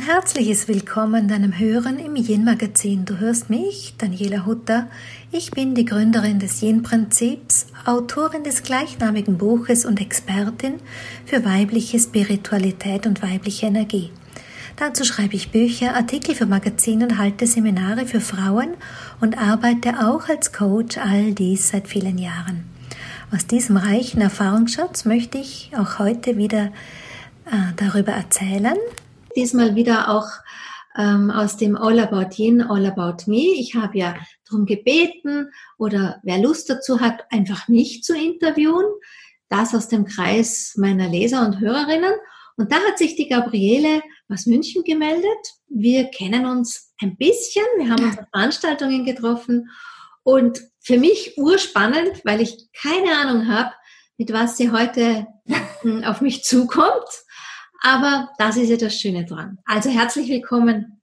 Ein herzliches Willkommen deinem Hören im Yin-Magazin. Du hörst mich, Daniela Hutter. Ich bin die Gründerin des Yin-Prinzips, Autorin des gleichnamigen Buches und Expertin für weibliche Spiritualität und weibliche Energie. Dazu schreibe ich Bücher, Artikel für Magazine und halte Seminare für Frauen und arbeite auch als Coach, all dies seit vielen Jahren. Aus diesem reichen Erfahrungsschatz möchte ich auch heute wieder äh, darüber erzählen, diesmal wieder auch ähm, aus dem All About Yin, All About Me. Ich habe ja darum gebeten oder wer Lust dazu hat, einfach mich zu interviewen. Das aus dem Kreis meiner Leser und Hörerinnen. Und da hat sich die Gabriele aus München gemeldet. Wir kennen uns ein bisschen. Wir haben uns auf Veranstaltungen getroffen. Und für mich urspannend, weil ich keine Ahnung habe, mit was sie heute hm, auf mich zukommt. Aber das ist ja das Schöne dran. Also herzlich willkommen,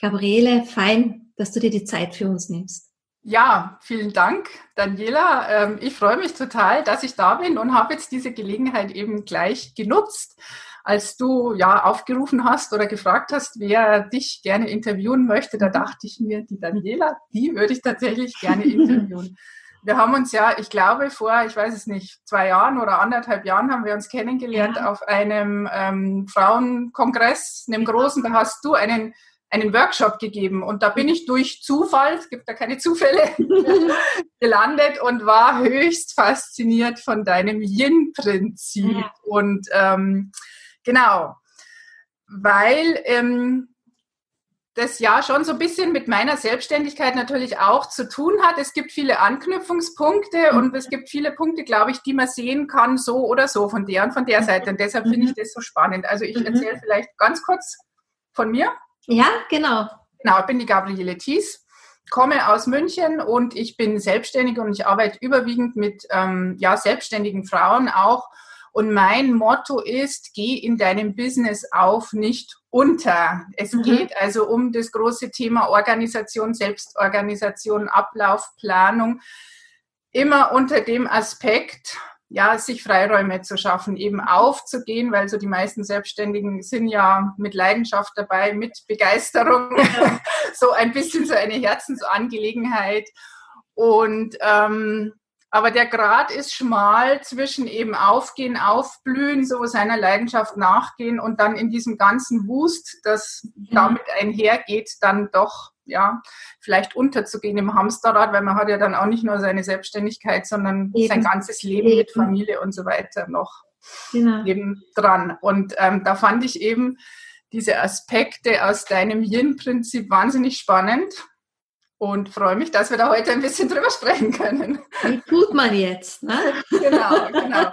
Gabriele. Fein, dass du dir die Zeit für uns nimmst. Ja, vielen Dank, Daniela. Ähm, ich freue mich total, dass ich da bin und habe jetzt diese Gelegenheit eben gleich genutzt, als du ja aufgerufen hast oder gefragt hast, wer dich gerne interviewen möchte. Da dachte ich mir, die Daniela, die würde ich tatsächlich gerne interviewen wir haben uns ja, ich glaube, vor, ich weiß es nicht, zwei Jahren oder anderthalb Jahren haben wir uns kennengelernt ja. auf einem ähm, Frauenkongress, einem großen, da hast du einen, einen Workshop gegeben und da bin ich durch Zufall, es gibt da keine Zufälle, gelandet und war höchst fasziniert von deinem Yin-Prinzip. Ja. Und ähm, genau, weil ähm, das ja schon so ein bisschen mit meiner Selbstständigkeit natürlich auch zu tun hat. Es gibt viele Anknüpfungspunkte mhm. und es gibt viele Punkte, glaube ich, die man sehen kann, so oder so, von der und von der Seite. Und deshalb finde ich mhm. das so spannend. Also ich mhm. erzähle vielleicht ganz kurz von mir. Ja, genau. Genau, ich bin die Gabriele Thies, komme aus München und ich bin selbstständig und ich arbeite überwiegend mit ähm, ja, selbstständigen Frauen auch und mein Motto ist, geh in deinem Business auf, nicht unter. Es mhm. geht also um das große Thema Organisation, Selbstorganisation, Ablaufplanung. Immer unter dem Aspekt, ja, sich Freiräume zu schaffen, eben aufzugehen, weil so die meisten Selbstständigen sind ja mit Leidenschaft dabei, mit Begeisterung, so ein bisschen so eine Herzensangelegenheit. Und ähm, aber der Grad ist schmal zwischen eben aufgehen, aufblühen, so seiner Leidenschaft nachgehen und dann in diesem ganzen Wust, das mhm. damit einhergeht, dann doch, ja, vielleicht unterzugehen im Hamsterrad, weil man hat ja dann auch nicht nur seine Selbstständigkeit, sondern eben. sein ganzes Leben eben. mit Familie und so weiter noch genau. eben dran. Und ähm, da fand ich eben diese Aspekte aus deinem Yin-Prinzip wahnsinnig spannend und freue mich, dass wir da heute ein bisschen drüber sprechen können. Wie tut man jetzt? Ne? genau, genau.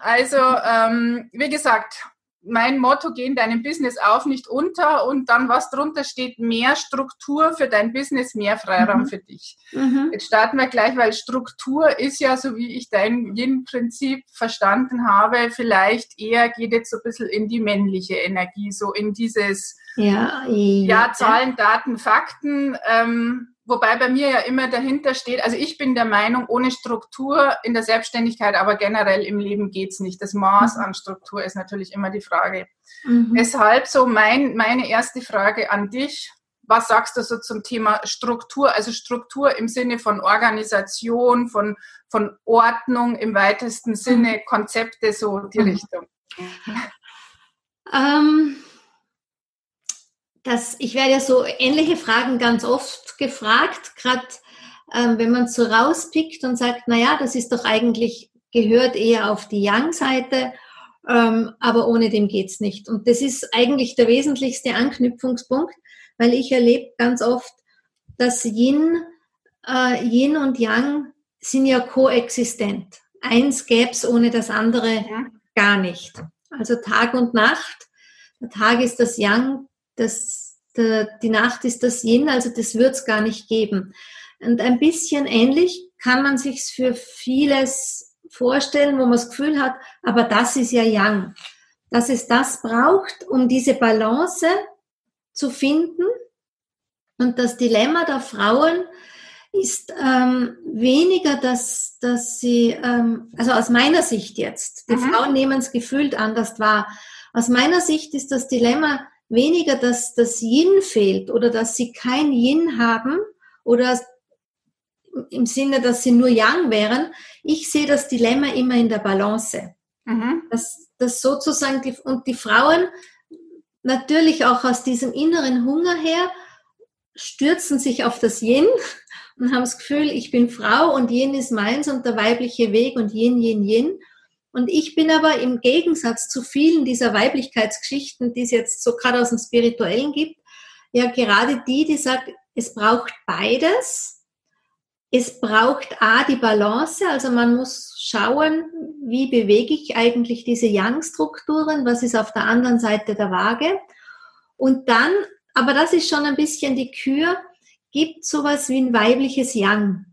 Also, ähm, wie gesagt, mein Motto, geh in deinem Business auf, nicht unter und dann, was drunter steht, mehr Struktur für dein Business, mehr Freiraum mhm. für dich. Mhm. Jetzt starten wir gleich, weil Struktur ist ja, so wie ich dein Yin-Prinzip verstanden habe, vielleicht eher geht jetzt so ein bisschen in die männliche Energie, so in dieses ja, ja Zahlen, Daten, Fakten. Ähm, Wobei bei mir ja immer dahinter steht, also ich bin der Meinung, ohne Struktur in der Selbstständigkeit, aber generell im Leben geht's nicht. Das Maß mhm. an Struktur ist natürlich immer die Frage. Mhm. Deshalb so mein, meine erste Frage an dich. Was sagst du so zum Thema Struktur? Also Struktur im Sinne von Organisation, von, von Ordnung im weitesten Sinne, mhm. Konzepte, so die mhm. Richtung. Ähm das, ich werde ja so ähnliche Fragen ganz oft gefragt, gerade ähm, wenn man so rauspickt und sagt, na ja, das ist doch eigentlich, gehört eher auf die Young-Seite, ähm, aber ohne dem geht's nicht. Und das ist eigentlich der wesentlichste Anknüpfungspunkt, weil ich erlebe ganz oft, dass Yin, äh, Yin und Yang sind ja koexistent. Eins gäb's ohne das andere gar nicht. Also Tag und Nacht. Der Tag ist das Yang, das, der, die Nacht ist das Yin, also das wird es gar nicht geben. Und ein bisschen ähnlich kann man sich für vieles vorstellen, wo man das Gefühl hat, aber das ist ja Yang. Dass es das braucht, um diese Balance zu finden. Und das Dilemma der Frauen ist ähm, weniger, dass, dass sie, ähm, also aus meiner Sicht jetzt, die mhm. Frauen nehmen es gefühlt anders wahr. Aus meiner Sicht ist das Dilemma weniger, dass das Yin fehlt oder dass sie kein Yin haben oder im Sinne, dass sie nur Yang wären. Ich sehe das Dilemma immer in der Balance. Mhm. Dass, dass sozusagen die, und die Frauen natürlich auch aus diesem inneren Hunger her stürzen sich auf das Yin und haben das Gefühl, ich bin Frau und Yin ist meins und der weibliche Weg und Yin, Yin, Yin. Und ich bin aber im Gegensatz zu vielen dieser Weiblichkeitsgeschichten, die es jetzt so gerade aus dem Spirituellen gibt, ja gerade die, die sagt, es braucht beides. Es braucht A, die Balance, also man muss schauen, wie bewege ich eigentlich diese Yang-Strukturen, was ist auf der anderen Seite der Waage. Und dann, aber das ist schon ein bisschen die Kür, gibt sowas wie ein weibliches Yang.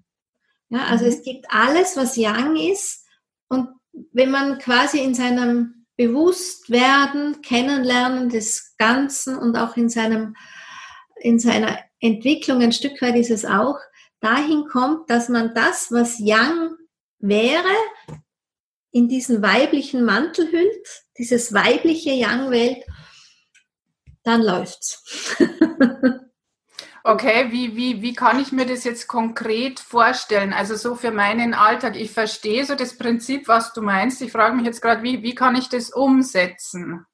Ja, also mhm. es gibt alles, was Yang ist. Und wenn man quasi in seinem Bewusstwerden, Kennenlernen des Ganzen und auch in seinem, in seiner Entwicklung ein Stück weit ist es auch, dahin kommt, dass man das, was Yang wäre, in diesen weiblichen Mantel hüllt, dieses weibliche Yang-Welt, dann läuft's. Okay, wie, wie, wie kann ich mir das jetzt konkret vorstellen? Also so für meinen Alltag. Ich verstehe so das Prinzip, was du meinst. Ich frage mich jetzt gerade, wie, wie kann ich das umsetzen?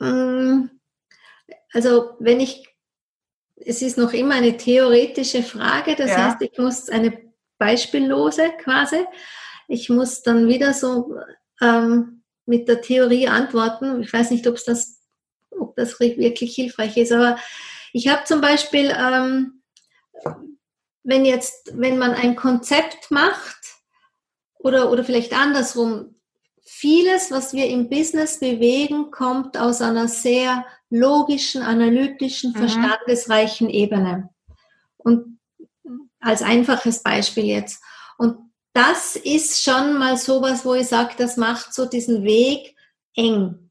Mm, also wenn ich, es ist noch immer eine theoretische Frage, das ja. heißt, ich muss eine beispiellose quasi, ich muss dann wieder so ähm, mit der Theorie antworten. Ich weiß nicht, ob das, ob das wirklich hilfreich ist, aber ich habe zum Beispiel, ähm, wenn jetzt, wenn man ein Konzept macht oder, oder vielleicht andersrum, vieles, was wir im Business bewegen, kommt aus einer sehr logischen, analytischen, mhm. verstandesreichen Ebene. Und als einfaches Beispiel jetzt. Und das ist schon mal sowas, wo ich sage, das macht so diesen Weg eng.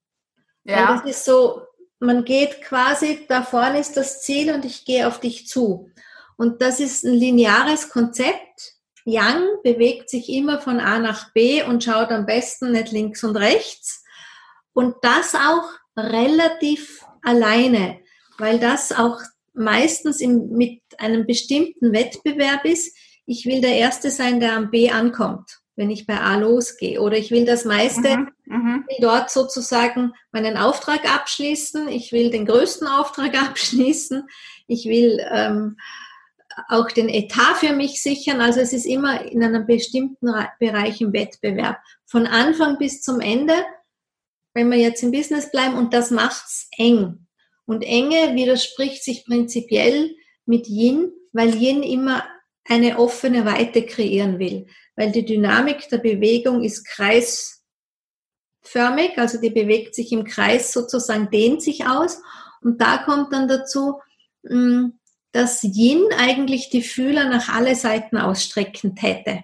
Ja. Weil das ist so, man geht quasi, da vorne ist das Ziel und ich gehe auf dich zu. Und das ist ein lineares Konzept. Yang bewegt sich immer von A nach B und schaut am besten nicht links und rechts. Und das auch relativ alleine, weil das auch meistens im, mit einem bestimmten Wettbewerb ist. Ich will der Erste sein, der am B ankommt wenn ich bei A losgehe. Oder ich will das meiste, mhm, mhm, will dort sozusagen meinen Auftrag abschließen. Ich will den größten Auftrag abschließen. Ich will ähm, auch den Etat für mich sichern. Also es ist immer in einem bestimmten Bereich im Wettbewerb. Von Anfang bis zum Ende, wenn wir jetzt im Business bleiben, und das macht's eng. Und Enge widerspricht sich prinzipiell mit Yin, weil Yin immer eine offene Weite kreieren will weil die Dynamik der Bewegung ist kreisförmig, also die bewegt sich im Kreis sozusagen, dehnt sich aus. Und da kommt dann dazu, mm, dass Yin eigentlich die Fühler nach alle Seiten ausstrecken täte.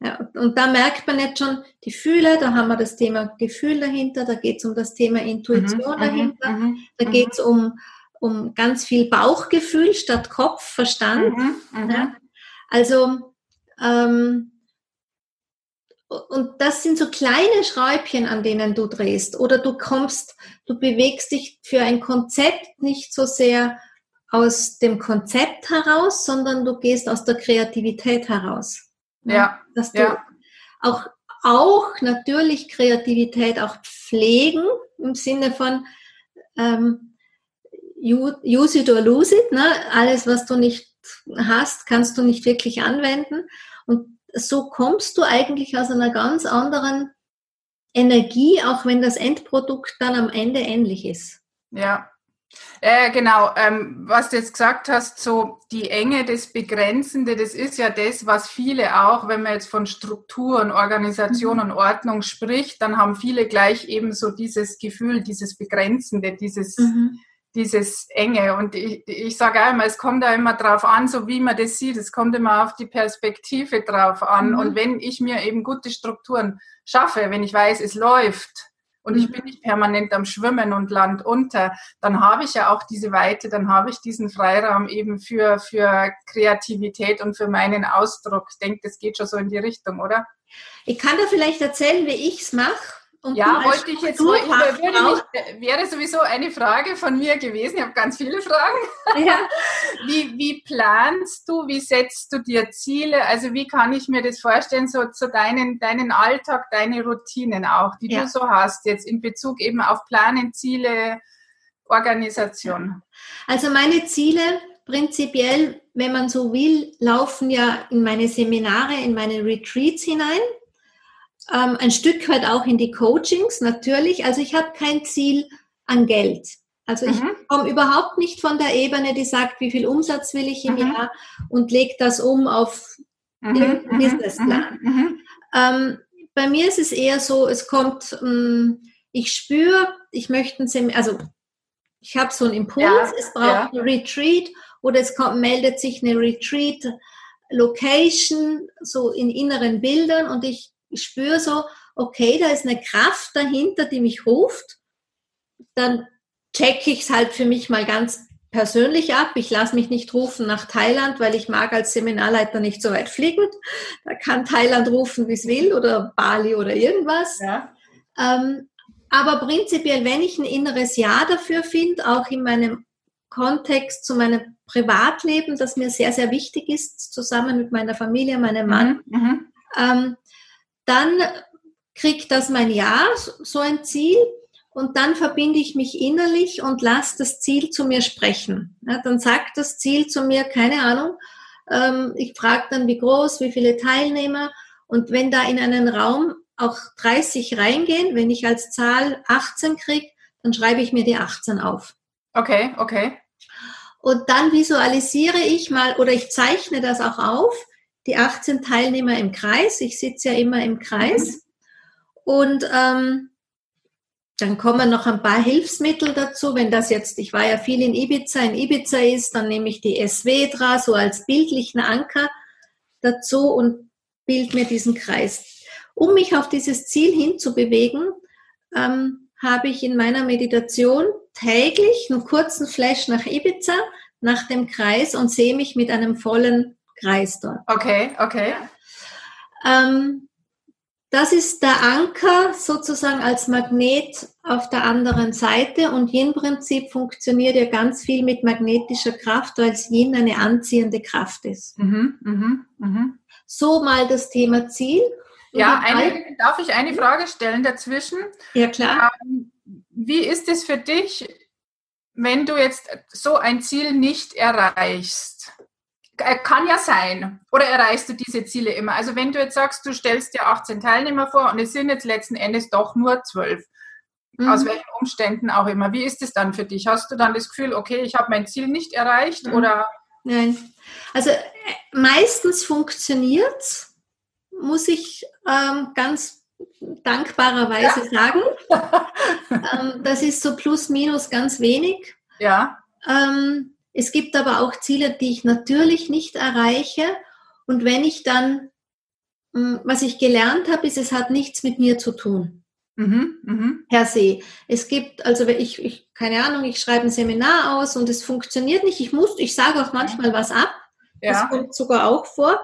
Ja, und da merkt man jetzt schon, die Fühler, da haben wir das Thema Gefühl dahinter, da geht es um das Thema Intuition mhm, mhm dahinter, mhm, da geht es um, um ganz viel Bauchgefühl statt Kopf, Verstand. Mhm, mhm, ja. Also ähm, und das sind so kleine Schräubchen, an denen du drehst. Oder du kommst, du bewegst dich für ein Konzept nicht so sehr aus dem Konzept heraus, sondern du gehst aus der Kreativität heraus. Ja. Dass du ja. auch, auch natürlich Kreativität auch pflegen im Sinne von ähm, use it or lose it. Ne? Alles, was du nicht hast, kannst du nicht wirklich anwenden. Und so kommst du eigentlich aus einer ganz anderen Energie, auch wenn das Endprodukt dann am Ende ähnlich ist. Ja. Äh, genau, ähm, was du jetzt gesagt hast, so die Enge, das Begrenzende, das ist ja das, was viele auch, wenn man jetzt von Strukturen, Organisation mhm. und Ordnung spricht, dann haben viele gleich eben so dieses Gefühl, dieses Begrenzende, dieses, mhm dieses Enge. Und ich, ich sage einmal, es kommt da immer drauf an, so wie man das sieht. Es kommt immer auf die Perspektive drauf an. Mhm. Und wenn ich mir eben gute Strukturen schaffe, wenn ich weiß, es läuft und mhm. ich bin nicht permanent am Schwimmen und Land unter, dann habe ich ja auch diese Weite, dann habe ich diesen Freiraum eben für, für Kreativität und für meinen Ausdruck. Ich denke, das geht schon so in die Richtung, oder? Ich kann da vielleicht erzählen, wie ich es mache Und ja, wollte ich jetzt, würde mich, wäre sowieso eine Frage von mir gewesen. Ich habe ganz viele Fragen. Ja. Wie, wie planst du, wie setzt du dir Ziele? Also wie kann ich mir das vorstellen, so zu deinen, deinen Alltag, deine Routinen auch, die ja. du so hast, jetzt in Bezug eben auf Planen, Ziele, Organisation? Also meine Ziele prinzipiell, wenn man so will, laufen ja in meine Seminare, in meine Retreats hinein ähm, ein Stück weit auch in die Coachings natürlich. Also ich habe kein Ziel an Geld. Also ich mhm. komme überhaupt nicht von der Ebene, die sagt, wie viel Umsatz will ich im mhm. Jahr und lege das um auf mhm. den mhm. Businessplan. Mhm. Mhm. Ähm, bei mir ist es eher so, es kommt, ähm, ich spüre, ich möchte ein Seminar, also ich habe so einen Impuls, ja, es braucht ja. ein Retreat oder es kommt, meldet sich eine Retreat Location so in inneren Bildern und ich ich spüre so, okay, da ist eine Kraft dahinter, die mich ruft, dann checke ich es halt für mich mal ganz persönlich ab. Ich lasse mich nicht rufen nach Thailand, weil ich mag als Seminarleiter nicht so weit fliegen. Da kann Thailand rufen, wie es will, oder Bali oder irgendwas. Ja. Ähm, aber prinzipiell, wenn ich ein inneres Ja dafür finde, auch in meinem Kontext zu meinem Privatleben, das mir sehr, sehr wichtig ist, zusammen mit meiner Familie, meinem Mann, mhm, mhm. ähm, dann kriegt das mein Ja, so ein Ziel, und dann verbinde ich mich innerlich und lasse das Ziel zu mir sprechen. Ja, dann sagt das Ziel zu mir, keine Ahnung, ähm, ich frage dann, wie groß, wie viele Teilnehmer. Und wenn da in einen Raum auch 30 reingehen, wenn ich als Zahl 18 kriege, dann schreibe ich mir die 18 auf. Okay, okay. Und dann visualisiere ich mal oder ich zeichne das auch auf, die 18 Teilnehmer im Kreis. Ich sitze ja immer im Kreis. Mhm. Und ähm, dann kommen noch ein paar Hilfsmittel dazu. Wenn das jetzt, ich war ja viel in Ibiza, in Ibiza ist, dann nehme ich die SWDRA so als bildlichen Anker dazu und bild mir diesen Kreis. Um mich auf dieses Ziel hinzubewegen, ähm, habe ich in meiner Meditation täglich einen kurzen Flash nach Ibiza, nach dem Kreis und sehe mich mit einem vollen Kreis dort. Okay, okay. Ähm, das ist der Anker sozusagen als Magnet auf der anderen Seite und Yin-Prinzip funktioniert ja ganz viel mit magnetischer Kraft, weil Yin eine anziehende Kraft ist. Mhm, mhm, mhm. So mal das Thema Ziel. ja, eine, darf ich eine Frage stellen dazwischen? Ja, klar. Ähm, wie ist es für dich, wenn du jetzt so ein Ziel nicht erreichst? Äh, kann ja sein. Oder erreichst du diese Ziele immer? Also wenn du jetzt sagst, du stellst dir 18 Teilnehmer vor und es sind jetzt letzten Endes doch nur 12, mhm. aus welchen Umständen auch immer, wie ist es dann für dich? Hast du dann das Gefühl, okay, ich habe mein Ziel nicht erreicht mhm. oder? Nein. Also äh, meistens funktioniert es, muss ich ähm, ganz dankbarerweise ja. sagen. ähm, das ist so plus minus ganz wenig. Ja. Ähm, es gibt aber auch Ziele, die ich natürlich nicht erreiche. Und wenn ich dann, hm, was ich gelernt habe, ist, es hat nichts mit mir zu tun. Mhm, mh. Per se. Es gibt, also ich, ich, keine Ahnung, ich schreibe ein Seminar aus und es funktioniert nicht. Ich muss, ich sage auch manchmal was ab. Ja. Das kommt sogar auch vor.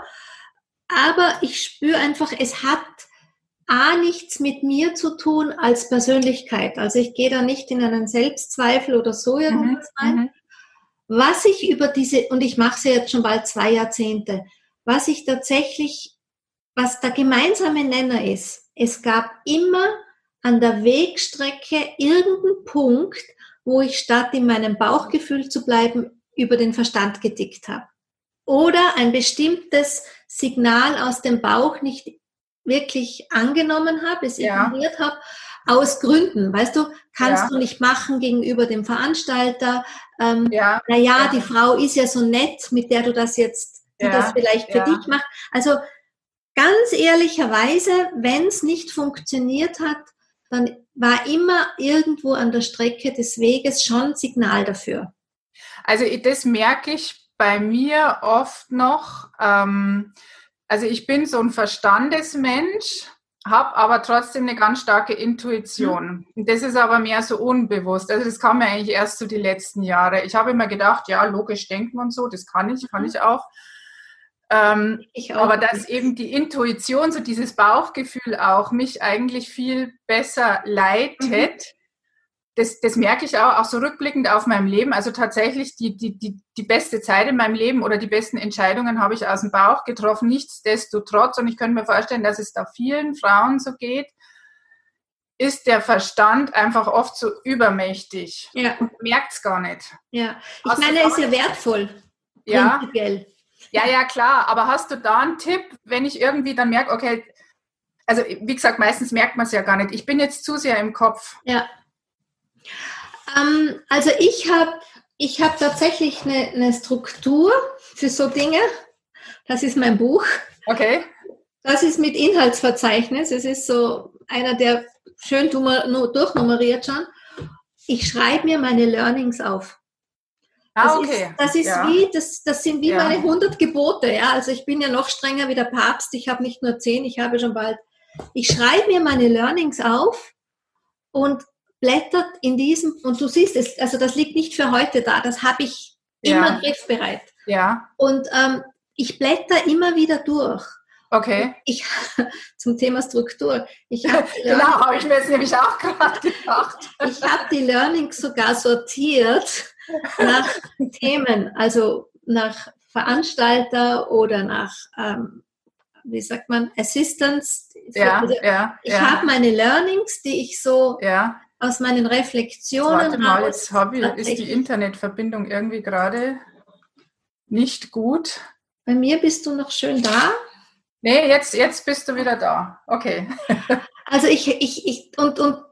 Aber ich spüre einfach, es hat A nichts mit mir zu tun als Persönlichkeit. Also ich gehe da nicht in einen Selbstzweifel oder so irgendwas mhm, rein. Was ich über diese, und ich mache sie jetzt schon bald zwei Jahrzehnte, was ich tatsächlich, was der gemeinsame Nenner ist, es gab immer an der Wegstrecke irgendeinen Punkt, wo ich statt in meinem Bauchgefühl zu bleiben, über den Verstand getickt habe. Oder ein bestimmtes Signal aus dem Bauch nicht wirklich angenommen habe, es ignoriert ja. habe, aus Gründen, weißt du, kannst ja. du nicht machen gegenüber dem Veranstalter. Ähm, ja. Naja, ja. die Frau ist ja so nett, mit der du das jetzt, die das vielleicht für dich macht. Also ganz ehrlicherweise, wenn es nicht funktioniert hat, dann war immer irgendwo an der Strecke des Weges schon Signal dafür. Also das merke ich bei mir oft noch. Ähm, also ich bin so ein Verstandesmensch habe aber trotzdem eine ganz starke Intuition. Mhm. Das ist aber mehr so unbewusst. Also das kam mir eigentlich erst so die letzten Jahre. Ich habe immer gedacht, ja, logisch denken und so, das kann ich, kann mhm. ich auch. Ähm, aber dass eben die Intuition, so dieses Bauchgefühl auch mich eigentlich viel besser leitet. Mhm. Das, das merke ich auch, auch so rückblickend auf meinem Leben. Also tatsächlich die, die, die, die beste Zeit in meinem Leben oder die besten Entscheidungen habe ich aus dem Bauch getroffen. Nichtsdestotrotz, und ich könnte mir vorstellen, dass es da vielen Frauen so geht, ist der Verstand einfach oft so übermächtig. Ja. Und merkt es gar nicht. Ja, ich Hast meine, er ist ja wertvoll. Ja. Prinzipiell. Ja, ja, klar. Aber hast du da einen Tipp, wenn ich irgendwie dann merke, okay, also wie gesagt, meistens merkt man es ja gar nicht. Ich bin jetzt zu sehr im Kopf. Ja. Ähm, also ich habe ich hab tatsächlich eine, eine Struktur für so Dinge. Das ist mein Buch. Okay. Das ist mit Inhaltsverzeichnis. Es ist so einer, der schön durchnummeriert schon. Ich schreibe mir meine Learnings auf. Ah, okay. Ist, das ist ja. wie, das, das sind wie ja. meine 100 Gebote. Ja? Also ich bin ja noch strenger wie der Papst. Ich habe nicht nur 10, ich habe schon bald. Ich schreibe mir meine Learnings auf und blättert in diesem, und du siehst es, also das liegt nicht für heute da, das habe ich immer ja. griffbereit. Ja. Und ähm, ich blätter immer wieder durch. Okay. Ich, zum Thema Struktur. Ich hab genau, habe ich mir jetzt nämlich auch gerade gedacht. Ich habe die Learnings sogar sortiert nach Themen, also nach Veranstalter oder nach, ähm, wie sagt man, Assistance. Ja, also ja, ich ja. habe meine Learnings, die ich so ja. Aus meinen Reflexionen. Warte mal, jetzt habe ich, ist die Internetverbindung irgendwie gerade nicht gut. Bei mir bist du noch schön da. Nee, jetzt, jetzt bist du wieder da. Okay. Also ich, ich, ich und, und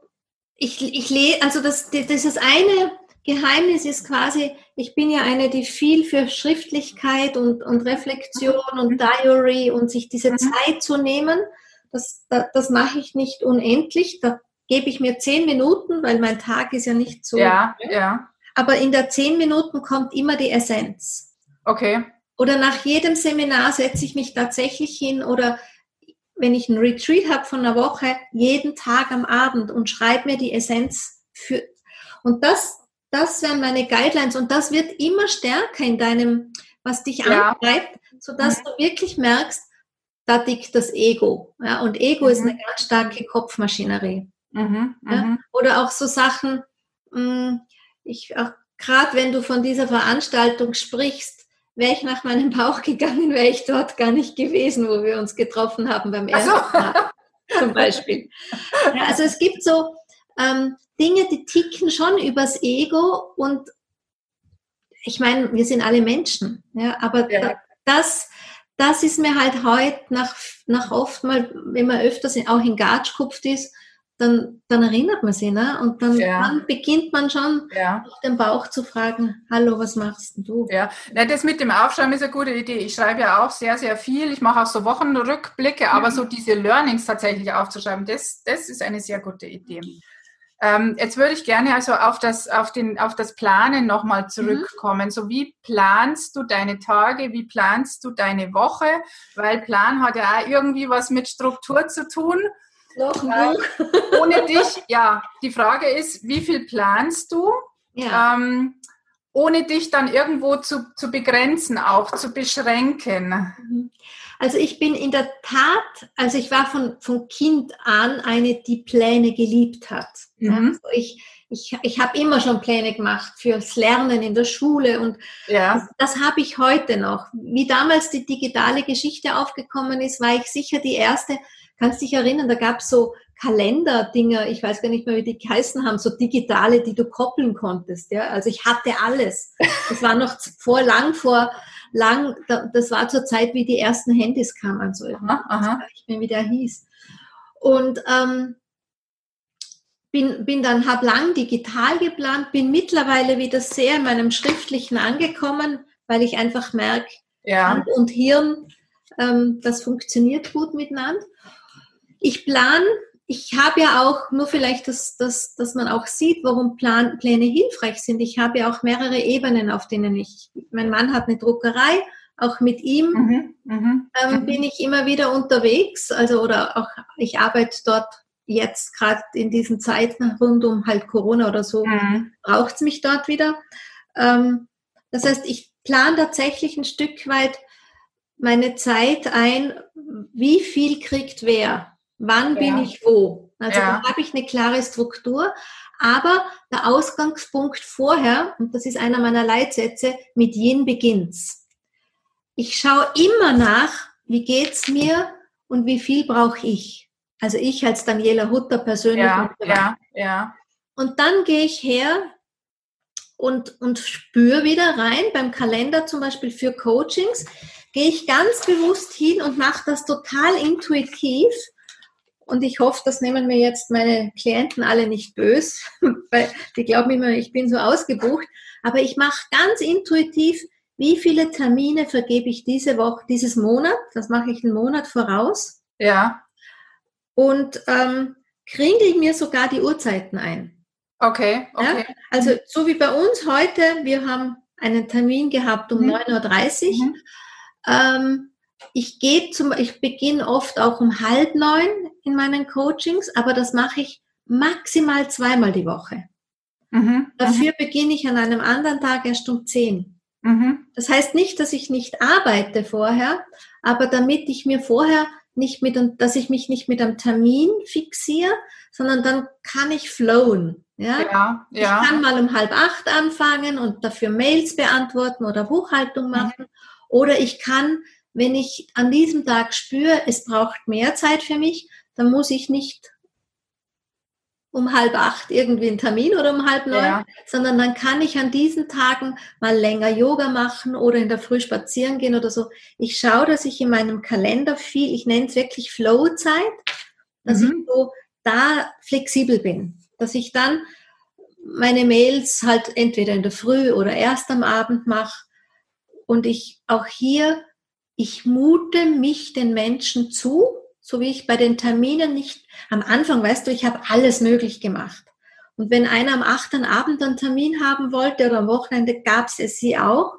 ich, ich lese, also das, das ist eine Geheimnis ist quasi, ich bin ja eine, die viel für Schriftlichkeit und, und Reflexion und mhm. Diary und sich diese mhm. Zeit zu nehmen, das, das, das mache ich nicht unendlich. Da gebe ich mir zehn Minuten, weil mein Tag ist ja nicht so. Ja, ja. Aber in der zehn Minuten kommt immer die Essenz. Okay. Oder nach jedem Seminar setze ich mich tatsächlich hin oder wenn ich ein Retreat habe von einer Woche, jeden Tag am Abend und schreibe mir die Essenz für. Und das, das wären meine Guidelines und das wird immer stärker in deinem, was dich ja. antreibt, sodass mhm. du wirklich merkst, da tickt das Ego. Ja, und Ego mhm. ist eine ganz starke Kopfmaschinerie. Mhm. Ja, mhm. oder auch so Sachen, hm, ich auch gerade wenn du von dieser Veranstaltung sprichst, wäre ich nach meinem Bauch gegangen, wäre ich dort gar nicht gewesen, wo wir uns getroffen haben beim ersten so. Mal zum Beispiel. Ja, also es gibt so ähm, Dinge, die ticken schon übers Ego und ich meine, wir sind alle Menschen, ja, aber ja. das, das ist mir halt heute nach, nach oft mal, wenn man öfters auch in Gatsch kupft ist, dann, dann erinnert man sich, ne? Und dann, ja. dann beginnt man schon ja. auf den Bauch zu fragen, hallo, was machst du? Ja, Na, das mit dem Aufschreiben ist eine gute Idee. Ich schreibe ja auch sehr, sehr viel. Ich mache auch so Wochenrückblicke, aber so diese Learnings tatsächlich aufzuschreiben, das, das ist eine sehr gute Idee. Ähm, jetzt würde ich gerne also auf das, auf den, auf das Planen nochmal mhm. zurückkommen. Mhm. So wie planst du deine Tage? Wie planst du deine Woche? Weil Plan hat ja auch irgendwie was mit Struktur zu tun. Noch äh, ohne dich, ja, die Frage ist, wie viel planst du? Ja. Ähm, ohne dich dann irgendwo zu, zu begrenzen, auch zu beschränken. Mhm. Also ich bin in der Tat, also ich war von, von Kind an eine, die Pläne geliebt hat. Mhm. Also ich ich, ich habe immer schon Pläne gemacht fürs Lernen in der Schule und ja. das, das habe ich heute noch. Wie damals die digitale Geschichte aufgekommen ist, war ich sicher die erste, kannst dich erinnern, da gab es so Kalenderdinger, ich weiß gar nicht mehr, wie die geheißen haben, so digitale, die du koppeln konntest. Ja? Also ich hatte alles. Das war noch vor lang vor lang, das war zur Zeit, wie die ersten Handys kamen. Also aha, aha. ich weiß nicht mehr, wie der hieß. Und ähm, bin, bin dann, habe lang digital geplant, bin mittlerweile wieder sehr in meinem Schriftlichen angekommen, weil ich einfach merke, ja. Hand und Hirn, ähm, das funktioniert gut miteinander. Ich plane, ich habe ja auch, nur vielleicht, dass, dass, dass man auch sieht, warum Plan, Pläne hilfreich sind. Ich habe ja auch mehrere Ebenen, auf denen ich, mein Mann hat eine Druckerei, auch mit ihm mhm, mhm, ähm, mhm. bin ich immer wieder unterwegs. Also, oder auch, ich arbeite dort jetzt gerade in diesen Zeiten rund um halt Corona oder so, mhm. braucht es mich dort wieder. Ähm, das heißt, ich plane tatsächlich ein Stück weit meine Zeit ein, wie viel kriegt wer, wann ja. bin ich wo. Also ja. da habe ich eine klare Struktur, aber der Ausgangspunkt vorher, und das ist einer meiner Leitsätze, mit Yin beginnt's. Ich schaue immer nach, wie geht's mir und wie viel brauche ich. Also ich als Daniela Hutter persönlich. Ja, ja, ja. Und dann gehe ich her und, und spüre wieder rein, beim Kalender zum Beispiel für Coachings, gehe ich ganz bewusst hin und mache das total intuitiv. Und ich hoffe, das nehmen mir jetzt meine Klienten alle nicht böse, weil die glauben immer, ich bin so ausgebucht. Aber ich mache ganz intuitiv, wie viele Termine vergebe ich diese Woche, dieses Monat. Das mache ich einen Monat voraus. Ja. Und ähm, kriege mir sogar die Uhrzeiten ein. Okay, okay. Ja? Also so wie bei uns heute, wir haben einen Termin gehabt um mhm. 9.30 Uhr. Mhm. Ähm, ich gehe zum, ich beginne oft auch um halb neun in meinen Coachings, aber das mache ich maximal zweimal die Woche. Mhm. Dafür mhm. beginne ich an einem anderen Tag erst um zehn. Mhm. Das heißt nicht, dass ich nicht arbeite vorher, aber damit ich mir vorher nicht mit, dass ich mich nicht mit einem Termin fixiere, sondern dann kann ich flowen. Ja? Ja, ja. Ich kann mal um halb acht anfangen und dafür Mails beantworten oder Buchhaltung mhm. machen. Mhm. Oder ich kann, wenn ich an diesem Tag spüre, es braucht mehr Zeit für mich, dann muss ich nicht um halb acht irgendwie einen Termin oder um halb neun, ja. sondern dann kann ich an diesen Tagen mal länger Yoga machen oder in der Früh spazieren gehen oder so. Ich schaue, dass ich in meinem Kalender viel, ich nenne es wirklich Flow-Zeit, dass mhm. ich so da flexibel bin, dass ich dann meine Mails halt entweder in der Früh oder erst am Abend mache und ich auch hier, ich mute mich den Menschen zu, so wie ich bei den Terminen nicht am Anfang, weißt du, ich habe alles möglich gemacht. Und wenn einer am 8. Abend einen Termin haben wollte oder am Wochenende, gab es sie auch.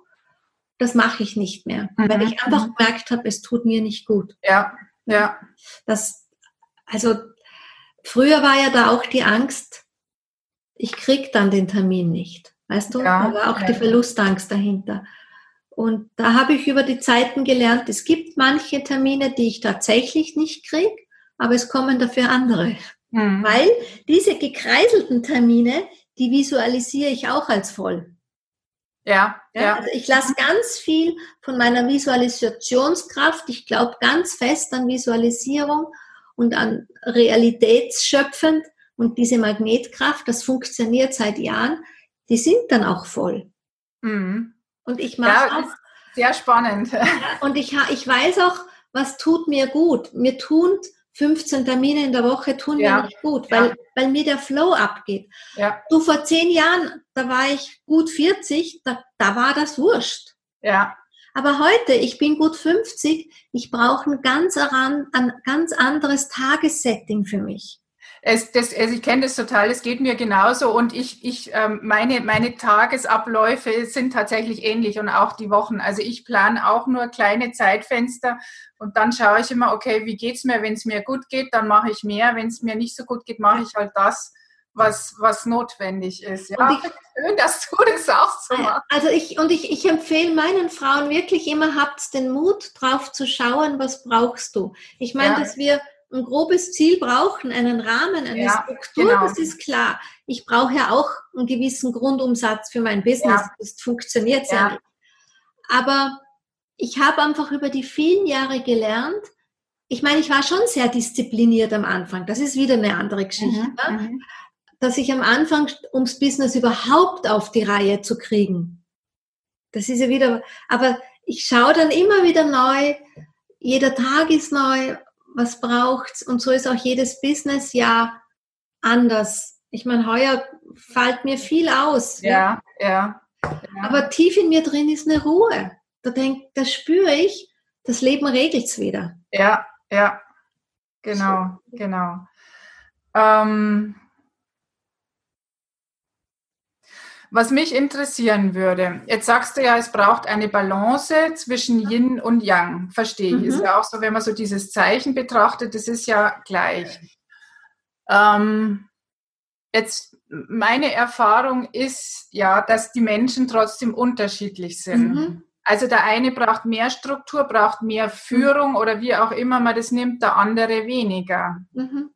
Das mache ich nicht mehr, mhm. weil ich einfach mhm. gemerkt habe, es tut mir nicht gut. Ja, ja. Das, also früher war ja da auch die Angst, ich krieg dann den Termin nicht. Weißt du? Ja, da war auch ja. die Verlustangst dahinter. Und da habe ich über die Zeiten gelernt, es gibt manche Termine, die ich tatsächlich nicht kriege, aber es kommen dafür andere. Mhm. Weil diese gekreiselten Termine, die visualisiere ich auch als voll. Ja, ja. ja. Also ich lasse ganz viel von meiner Visualisationskraft. Ich glaube ganz fest an Visualisierung und an Realitätsschöpfend und diese Magnetkraft, das funktioniert seit Jahren, die sind dann auch voll. Mhm. Und ich mache ja, auch. Sehr spannend. und ich, ich weiß auch, was tut mir gut. Mir tun 15 Termine in der Woche tun ja. mir nicht gut, weil, ja. weil mir der Flow abgeht. Ja. Du vor zehn Jahren, da war ich gut 40, da, da war das wurscht. Ja. Aber heute, ich bin gut 50, ich brauche ein ganz, ein ganz anderes Tagessetting für mich. Es, das, also ich kenne das total, es geht mir genauso und ich, ich ähm, meine, meine Tagesabläufe sind tatsächlich ähnlich und auch die Wochen. Also ich plane auch nur kleine Zeitfenster und dann schaue ich immer, okay, wie geht's mir? Wenn es mir gut geht, dann mache ich mehr. Wenn es mir nicht so gut geht, mache ich halt das, was, was notwendig ist. Ja, und ich, schön, dass du das auch so machst. Also ich, und ich, ich empfehle meinen Frauen wirklich immer, habt den Mut, drauf zu schauen, was brauchst du. Ich meine, ja. dass wir ein grobes Ziel brauchen, einen Rahmen, eine ja, Struktur, genau. das ist klar. Ich brauche ja auch einen gewissen Grundumsatz für mein Business. Ja. Das funktioniert ja. nicht. Aber ich habe einfach über die vielen Jahre gelernt, ich meine, ich war schon sehr diszipliniert am Anfang. Das ist wieder eine andere Geschichte. Mhm? Mhm. Dass ich am Anfang, ums Business überhaupt auf die Reihe zu kriegen. Das ist ja wieder, aber ich schaue dann immer wieder neu. Jeder Tag ist neu was braucht's? Und so ist auch jedes Business ja anders. Ich meine, heuer fällt mir viel aus. Ja, ja, ja. Aber tief in mir drin ist eine Ruhe. Da denk, das spüre ich, das Leben regelt's wieder. Ja, ja. Genau, genau. Ähm, Was mich interessieren würde, jetzt sagst du ja, es braucht eine Balance zwischen Yin und Yang. Verstehe ich. Mhm. Ist ja auch so, wenn man so dieses Zeichen betrachtet, das ist ja gleich. Ähm, jetzt, meine Erfahrung ist ja, dass die Menschen trotzdem unterschiedlich sind. Mhm. Also der eine braucht mehr Struktur, braucht mehr Führung mhm. oder wie auch immer man das nimmt, der andere weniger. Mhm.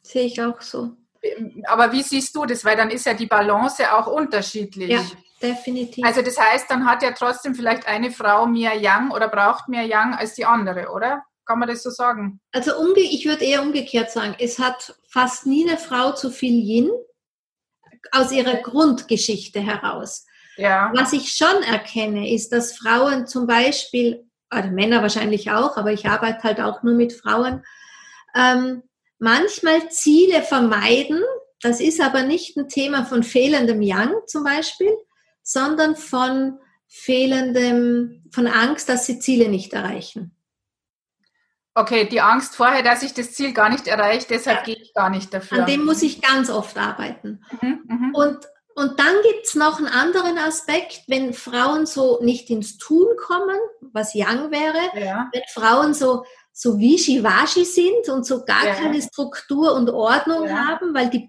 Sehe ich auch so. Aber wie siehst du das? Weil dann ist ja die Balance auch unterschiedlich. Ja, definitiv. Also das heißt, dann hat ja trotzdem vielleicht eine Frau mehr Yang oder braucht mehr Yang als die andere, oder? Kann man das so sagen? Also ich würde eher umgekehrt sagen, es hat fast nie eine Frau zu viel Yin aus ihrer Grundgeschichte heraus. Ja. Was ich schon erkenne, ist, dass Frauen zum Beispiel, oder Männer wahrscheinlich auch, aber ich arbeite halt auch nur mit Frauen, ähm, manchmal Ziele vermeiden. Das ist aber nicht ein Thema von fehlendem Yang zum Beispiel, sondern von fehlendem, von Angst, dass sie Ziele nicht erreichen. Okay, die Angst vorher, dass ich das Ziel gar nicht erreiche, deshalb ja. gehe ich gar nicht dafür. An dem muss ich ganz oft arbeiten. Mhm, mh. Und und dann gibt's noch einen anderen Aspekt, wenn Frauen so nicht ins Tun kommen, was Yang wäre, ja. wenn Frauen so, so wischiwaschi sind und so gar ja. keine Struktur und Ordnung ja. haben, weil die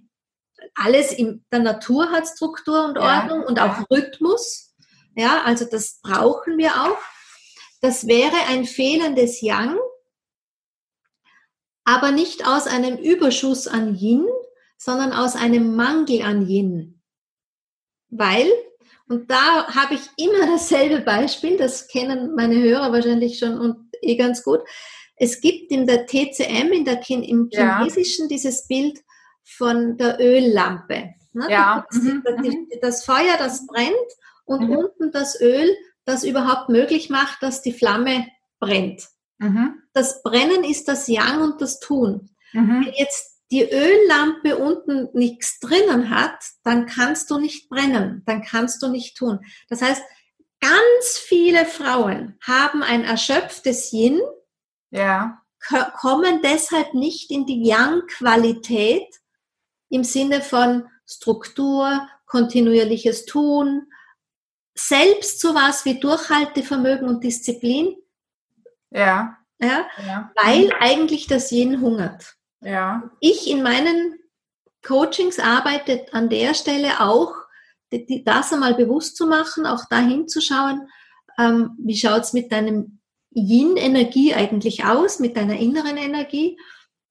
alles in der Natur hat Struktur und Ordnung und auch Rhythmus. Ja, also das brauchen wir auch. Das wäre ein fehlendes Yang, aber nicht aus einem Überschuss an Yin, sondern aus einem Mangel an Yin weil, und da habe ich immer dasselbe Beispiel, das kennen meine Hörer wahrscheinlich schon und eh ganz gut. Es gibt in der TCM, in der, im Chinesischen, ja. dieses Bild von der Öllampe. Ne? Ja. Das, mhm. das, Feuer, das brennt und mhm. unten das Öl, das überhaupt möglich macht, dass die Flamme brennt. Mhm. Das Brennen ist das Yang und das Tun. Mhm. Wenn jetzt die Öllampe unten nichts drinnen hat, dann kannst du nicht brennen, dann kannst du nicht tun. Das heißt, ganz viele Frauen haben ein erschöpftes Yin, ja. kommen deshalb nicht in die Yang-Qualität im Sinne von Struktur, kontinuierliches Tun, selbst sowas wie Durchhaltevermögen und Disziplin. Ja. ja, ja. Weil eigentlich das Yin hungert. Ja. Ich in meinen Coachings arbeite an der Stelle auch, das einmal bewusst zu machen, auch da hinzuschauen, ähm, wie schaut es mit deinem Yin-Energie eigentlich aus, mit deiner inneren Energie.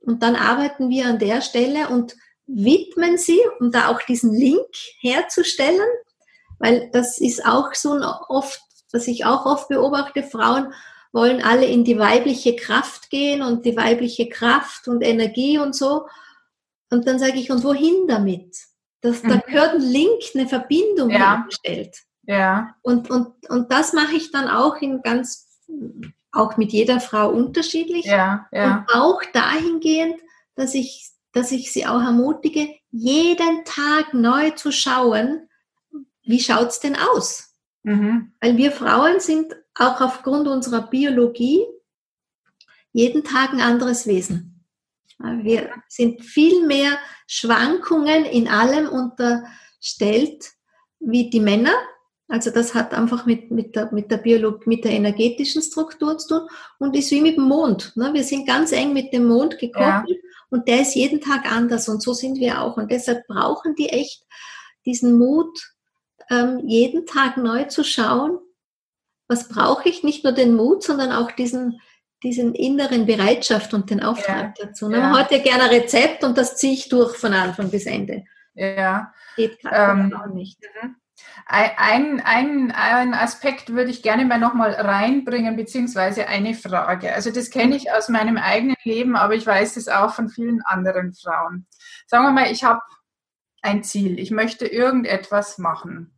Und dann arbeiten wir an der Stelle und widmen sie, um da auch diesen Link herzustellen, weil das ist auch so oft, was ich auch oft beobachte, Frauen wollen alle in die weibliche Kraft gehen und die weibliche Kraft und Energie und so. Und dann sage ich, und wohin damit? Das, mhm. Da gehört ein Link, eine Verbindung ja. hergestellt. Ja. Und, und, und das mache ich dann auch in ganz, auch mit jeder Frau unterschiedlich. Ja, ja. Und auch dahingehend, dass ich, dass ich sie auch ermutige, jeden Tag neu zu schauen, wie schaut's denn aus? Mhm. Weil wir Frauen sind auch aufgrund unserer Biologie jeden Tag ein anderes Wesen. Wir sind viel mehr Schwankungen in allem unterstellt wie die Männer. Also das hat einfach mit, mit, der, mit, der Biolog mit der energetischen Struktur zu tun und ist wie mit dem Mond. Ne? Wir sind ganz eng mit dem Mond gekoppelt ja. und der ist jeden Tag anders und so sind wir auch. Und deshalb brauchen die echt diesen Mut, ähm, jeden Tag neu zu schauen, was brauche ich? Nicht nur den Mut, sondern auch diesen, diesen inneren Bereitschaft und den Auftrag ja, dazu. Ne? Man hat ja gerne ein Rezept und das ziehe ich durch von Anfang bis Ende. Ja. Geht ähm, auch nicht. Mhm. Ein, ein, ein Aspekt würde ich gerne mal nochmal reinbringen, beziehungsweise eine Frage. Also das kenne ich aus meinem eigenen Leben, aber ich weiß es auch von vielen anderen Frauen. Sagen wir mal, ich habe ein Ziel, ich möchte irgendetwas machen.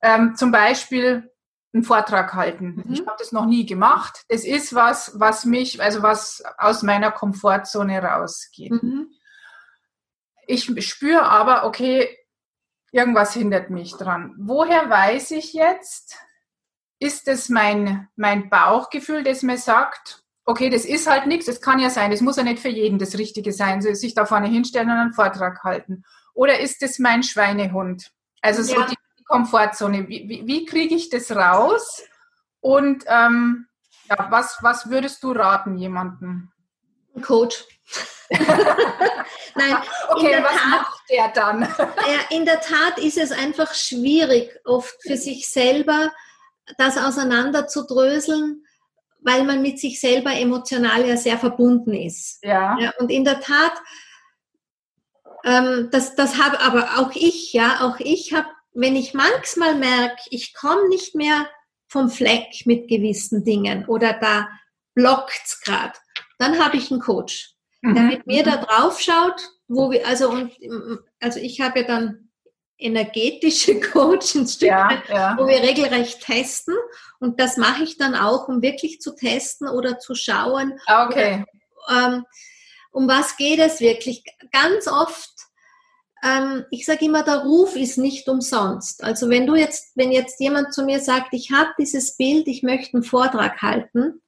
Ähm, zum Beispiel einen Vortrag halten. Mhm. Ich habe das noch nie gemacht. Das ist was, was mich, also was aus meiner Komfortzone rausgeht. Mhm. Ich spüre aber, okay, irgendwas hindert mich dran. Woher weiß ich jetzt? Ist es mein, mein Bauchgefühl, das mir sagt, okay, das ist halt nichts, das kann ja sein, das muss ja nicht für jeden das Richtige sein, sich da vorne hinstellen und einen Vortrag halten. Oder ist es mein Schweinehund? Also so ja. die Komfortzone. Wie, wie, wie kriege ich das raus? Und ähm, ja, was, was würdest du raten jemandem? Coach. Nein, okay, was Tat, macht der dann? ja, in der Tat ist es einfach schwierig, oft für sich selber das auseinander zu dröseln, weil man mit sich selber emotional ja sehr verbunden ist. Ja. ja und in der Tat, ähm, das, das habe aber auch ich, ja, auch ich habe, wenn ich manchmal merke, ich komme nicht mehr vom Fleck mit gewissen Dingen oder da blockt's gerade, dann habe ich einen Coach, der mhm. mit mir da drauf schaut, wo wir, also und also ich habe ja dann energetische Coach ein Stück, ja, ja. wo wir regelrecht testen und das mache ich dann auch, um wirklich zu testen oder zu schauen. Ah, okay. Ähm, um was geht es wirklich? Ganz oft ähm, ich sage immer, der Ruf ist nicht umsonst. Also wenn du jetzt, wenn jetzt jemand zu mir sagt, ich habe dieses Bild, ich möchte einen Vortrag halten,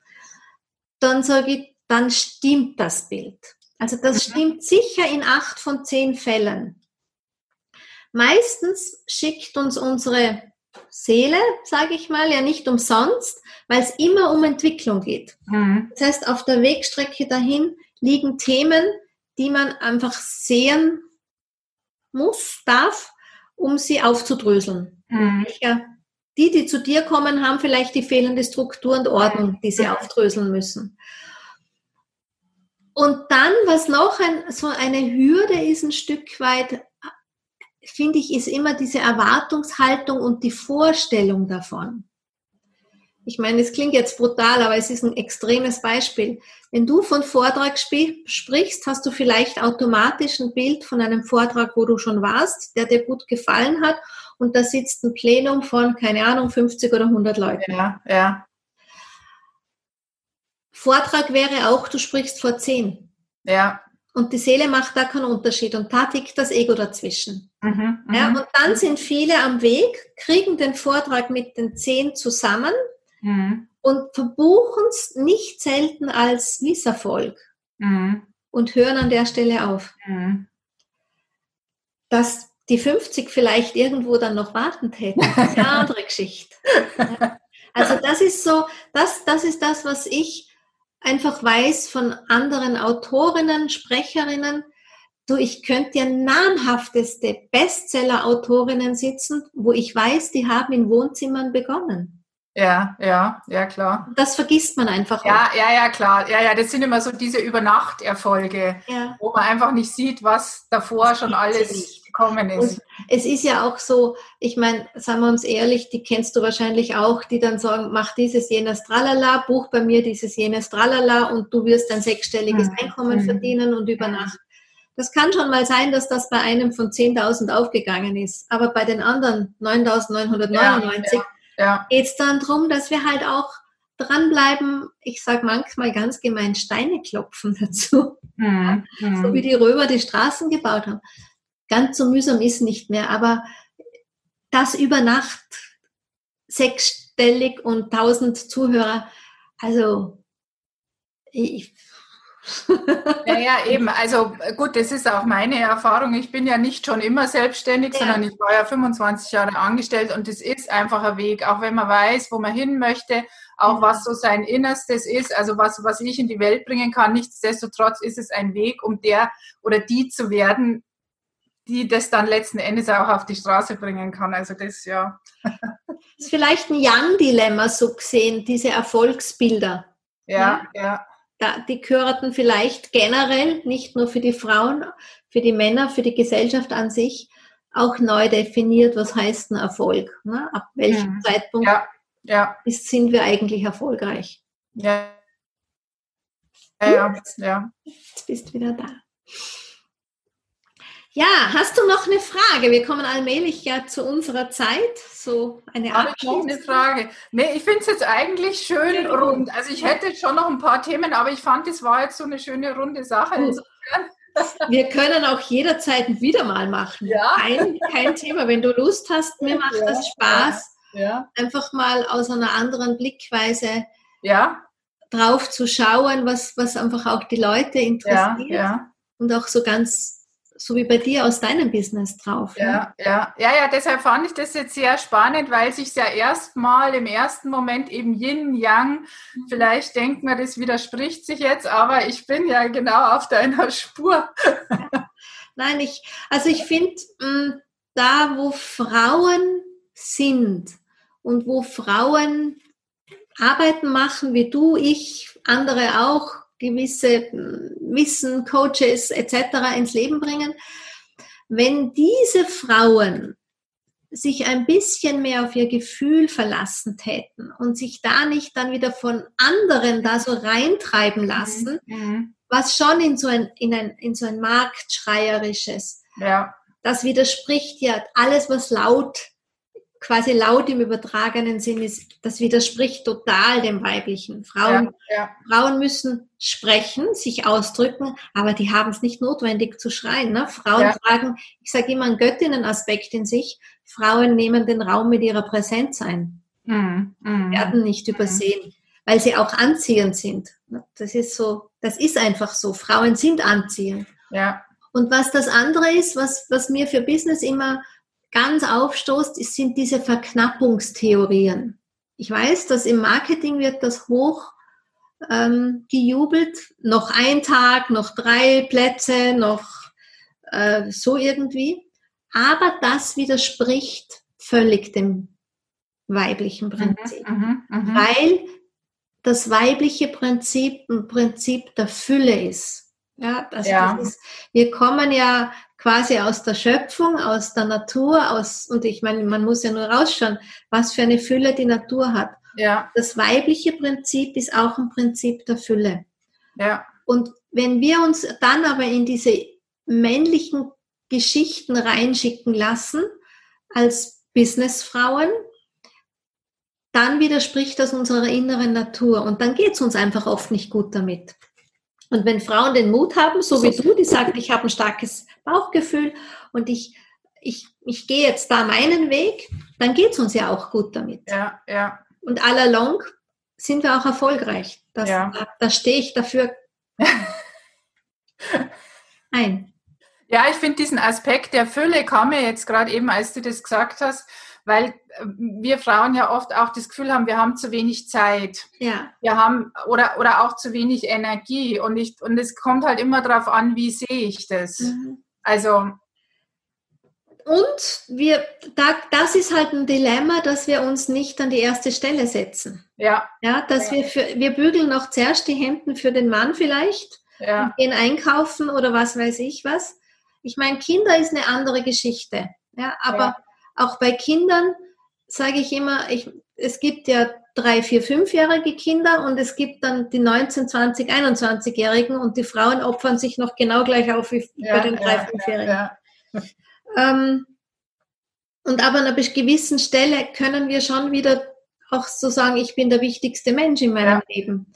dann sage ich, dann stimmt das Bild. Also das mhm. stimmt sicher in acht von zehn Fällen. Meistens schickt uns unsere Seele, sage ich mal, ja nicht umsonst, weil es immer um Entwicklung geht. Mhm. Das heißt, auf der Wegstrecke dahin liegen Themen, die man einfach sehen muss, darf, um sie aufzudröseln. Mhm. Die, die zu dir kommen, haben vielleicht die fehlende Struktur und Ordnung, die sie mhm. aufdröseln müssen. Und dann, was noch ein, so eine Hürde ist, ein Stück weit, finde ich, ist immer diese Erwartungshaltung und die Vorstellung davon ich meine, es klingt jetzt brutal, aber es ist ein extremes Beispiel. Wenn du von Vortrag sprichst, hast du vielleicht automatisch ein Bild von einem Vortrag, wo du schon warst, der dir gut gefallen hat und da sitzt ein Plenum von, keine Ahnung, 50 oder 100 Leuten. Ja, ja. Vortrag wäre auch, du sprichst vor 10. Ja. Und die Seele macht da keinen Unterschied und da tickt das Ego dazwischen. Mhm, ja, mhm. und dann sind viele am Weg, kriegen den Vortrag mit den 10 zusammen mhm. und verbuchen es nicht selten als Misserfolg mhm. und hören an der Stelle auf. Mhm. Dass die 50 vielleicht irgendwo dann noch warten täten, ist eine andere Geschichte. Also das ist so, das, das ist das, was ich einfach weiß von anderen Autorinnen, Sprecherinnen. Du, ich könnte ja namhafteste Bestseller-Autorinnen sitzen, wo ich weiß, die haben in Wohnzimmern begonnen. Ja, ja, ja, klar. Das vergisst man einfach. Ja, auch. ja, ja, klar. Ja, ja, das sind immer so diese Übernachterfolge, ja. wo man einfach nicht sieht, was davor das schon alles gekommen ist. Und es ist ja auch so, ich meine, sagen wir uns ehrlich, die kennst du wahrscheinlich auch, die dann sagen, mach dieses, jenes, tralala, buch bei mir dieses, jenes, tralala und du wirst ein sechsstelliges mhm. Einkommen mhm. verdienen und über Nacht. Das kann schon mal sein, dass das bei einem von 10.000 aufgegangen ist, aber bei den anderen 9.999 ja, ja geht es dann darum, dass wir halt auch dranbleiben, ich sage manchmal ganz gemein, Steine klopfen dazu. Mhm. So wie die Römer die Straßen gebaut haben. Ganz so mühsam ist nicht mehr, aber das über Nacht sechsstellig und tausend Zuhörer, also ich, ja, ja, eben. Also gut, das ist auch meine Erfahrung. Ich bin ja nicht schon immer selbstständig, ja. sondern ich war ja 25 Jahre angestellt und es ist einfach ein Weg, auch wenn man weiß, wo man hin möchte, auch was so sein Innerstes ist, also was, was ich in die Welt bringen kann. Nichtsdestotrotz ist es ein Weg, um der oder die zu werden, die das dann letzten Endes auch auf die Straße bringen kann. Also das ja. Das ist vielleicht ein Young-Dilemma so gesehen, diese Erfolgsbilder. Ja, ja. ja die gehörten vielleicht generell, nicht nur für die Frauen, für die Männer, für die Gesellschaft an sich, auch neu definiert, was heißt ein Erfolg. Ne? Ab welchem mhm. Zeitpunkt ja, ja. Ist, sind wir eigentlich erfolgreich? Ja. Ja, ja, ja. Jetzt bist du wieder da. Ja, hast du noch eine Frage? Wir kommen allmählich ja zu unserer Zeit. So eine eine Frage? Nee, ich finde es jetzt eigentlich schön rund. Also ich hätte schon noch ein paar Themen, aber ich fand, es war jetzt so eine schöne runde Sache. Wir können auch jederzeit wieder mal machen. Ja. Kein, kein Thema. Wenn du Lust hast, mir macht ja. das Spaß, ja. einfach mal aus einer anderen Blickweise ja. drauf zu schauen, was, was einfach auch die Leute interessiert. Ja, ja. Und auch so ganz so wie bei dir aus deinem Business drauf. Ja, ne? ja, ja, ja, deshalb fand ich das jetzt sehr spannend, weil sich ja erstmal im ersten Moment eben Yin, Yang, mhm. vielleicht denkt man, das widerspricht sich jetzt, aber ich bin ja genau auf deiner Spur. Ja. Nein, ich, also ich finde, mm, da wo Frauen sind und wo Frauen Arbeiten machen, wie du, ich, andere auch, gewisse hm, Wissen, Coaches etc. ins Leben bringen. Wenn diese Frauen sich ein bisschen mehr auf ihr Gefühl verlassen täten und sich da nicht dann wieder von anderen da so reintreiben mhm. lassen, mhm. was schon in so ein, in ein, in so ein Marktschreierisches, ja. das widerspricht ja alles, was laut quasi laut im übertragenen Sinn ist, das widerspricht total dem weiblichen. Frauen, ja, ja. Frauen müssen sprechen, sich ausdrücken, aber die haben es nicht notwendig zu schreien. Ne? Frauen ja. tragen, ich sage immer, einen Göttinnenaspekt in sich. Frauen nehmen den Raum mit ihrer Präsenz ein, mhm. Mhm. werden nicht mhm. übersehen, weil sie auch anziehend sind. Ne? Das ist so, das ist einfach so. Frauen sind anziehend. Ja. Und was das andere ist, was, was mir für Business immer ganz aufstoßt, sind diese Verknappungstheorien. Ich weiß, dass im Marketing wird das hoch ähm, gejubelt. Noch ein Tag, noch drei Plätze, noch äh, so irgendwie. Aber das widerspricht völlig dem weiblichen mhm, Prinzip. Mhm, mh, weil das weibliche Prinzip ein Prinzip der Fülle ist. Ja, also ja. Ist, wir kommen ja quasi aus der Schöpfung, aus der Natur, aus, und ich meine, man muss ja nur rausschauen, was für eine Fülle die Natur hat. Ja. Das weibliche Prinzip ist auch ein Prinzip der Fülle. Ja. Und wenn wir uns dann aber in diese männlichen Geschichten reinschicken lassen, als Businessfrauen, dann widerspricht das unserer inneren Natur und dann geht es uns einfach oft nicht gut damit. Und wenn Frauen den Mut haben, so wie du, die sagen, ich habe ein starkes Bauchgefühl und ich, ich, ich gehe jetzt da meinen Weg, dann geht es uns ja auch gut damit. Ja, ja. Und all along sind wir auch erfolgreich. Das, ja. Da, da stehe ich dafür ein. Ja, ich finde diesen Aspekt der Fülle kam mir jetzt gerade eben, als du das gesagt hast, weil äh, wir Frauen ja oft auch das Gefühl haben, wir haben zu wenig Zeit. Ja. Wir haben oder, oder auch zu wenig Energie und ich, und es kommt halt immer darauf an, wie sehe ich das. Mhm. Also und wir, da, das ist halt ein Dilemma, dass wir uns nicht an die erste Stelle setzen. Ja. Ja, dass ja. wir für, wir bügeln noch zuerst die Hemden für den Mann vielleicht, ja. gehen einkaufen oder was weiß ich was. Ich meine, Kinder ist eine andere Geschichte. Ja, aber ja auch bei Kindern sage ich immer, ich, es gibt ja drei, vier, fünfjährige Kinder und es gibt dann die 19, 20, 21-Jährigen und die Frauen opfern sich noch genau gleich auf wie ja, bei den drei, ja, fünfjährigen. Ja, ähm, und aber an einer gewissen Stelle können wir schon wieder auch so sagen, ich bin der wichtigste Mensch in meinem Leben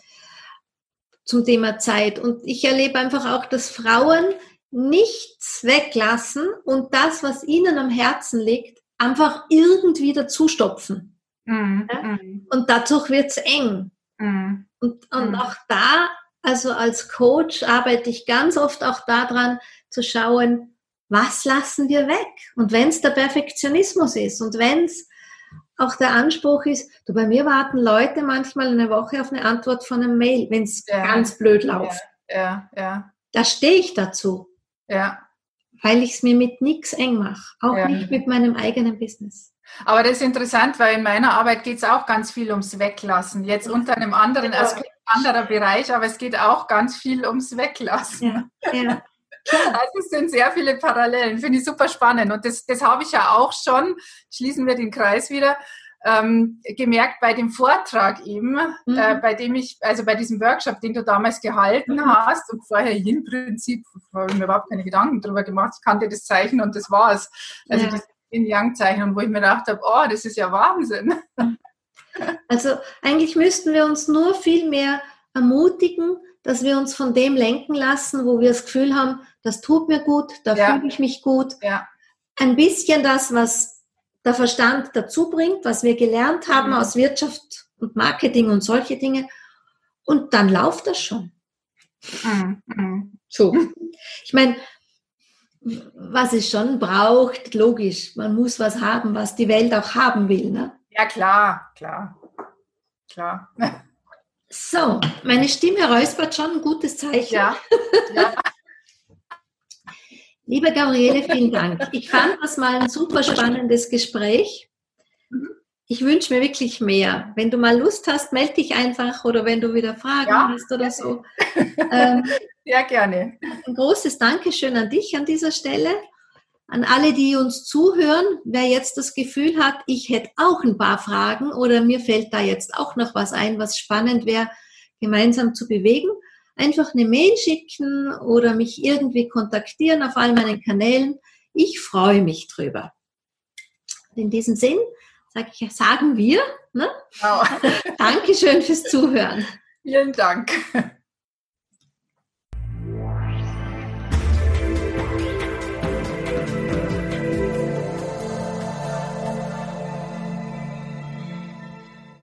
zum Thema Zeit. Und ich erlebe einfach auch, dass Frauen nichts weglassen und das, was ihnen am Herzen liegt, einfach irgendwie dazustopfen. Mhm. Ja? Mhm. Und dadurch wird es eng. Mhm. Und, und mhm. auch da, also als Coach arbeite ich ganz oft auch daran zu schauen, was lassen wir weg? Und wenn es der Perfektionismus ist und wenn es auch der Anspruch ist, du bei mir warten Leute manchmal eine Woche auf eine Antwort von einem Mail, wenn es ja. ganz blöd läuft. Ja, ja. ja. Da stehe ich dazu. Ja weil ich es mir mit nichts eng mache, auch ja. nicht mit meinem eigenen Business. Aber das ist interessant, weil in meiner Arbeit geht es auch ganz viel ums Weglassen. Jetzt unter einem anderen genau. Aspekt, anderer Bereich, aber es geht auch ganz viel ums Weglassen. Ja, ja. Also es sind sehr viele Parallelen, finde ich super spannend. Und das, das habe ich ja auch schon, schließen wir den Kreis wieder, ähm, gemerkt bei dem Vortrag eben, mhm. äh, bei dem ich, also bei diesem Workshop, den du damals gehalten mhm. hast und vorher im Prinzip habe ich mir überhaupt keine Gedanken darüber gemacht. Ich kannte das Zeichen und das war's. Also ja. das Yin-Yang-Zeichen, wo ich mir gedacht habe, oh, das ist ja Wahnsinn. Also eigentlich müssten wir uns nur viel mehr ermutigen, dass wir uns von dem lenken lassen, wo wir das Gefühl haben, das tut mir gut, da ja. fühle ich mich gut. Ja. Ein bisschen das, was der Verstand dazu bringt, was wir gelernt haben mhm. aus Wirtschaft und Marketing und solche Dinge. Und dann läuft das schon. Mhm. mhm. So. Ich meine, was es schon braucht, logisch, man muss was haben, was die Welt auch haben will. Ne? Ja, klar, klar, klar. So, meine Stimme räuspert schon, ein gutes Zeichen. Ja, ja. Liebe Gabriele, vielen Dank. Ich fand das mal ein super spannendes Gespräch. ich wünsche mir wirklich mehr. Wenn du mal Lust hast, melde dich einfach oder wenn du wieder Fragen ja. hast oder so. Ähm, Sehr gerne. Ein großes Dankeschön an dich an dieser Stelle. An alle, die uns zuhören, wer jetzt das Gefühl hat, ich hätte auch ein paar Fragen oder mir fällt da jetzt auch noch was ein, was spannend wäre, gemeinsam zu bewegen, einfach eine Mail schicken oder mich irgendwie kontaktieren auf all meinen Kanälen. Ich freue mich drüber. In diesem Sinn sag ich, sagen wir. Ne? Wow. Dankeschön fürs Zuhören. Vielen Dank.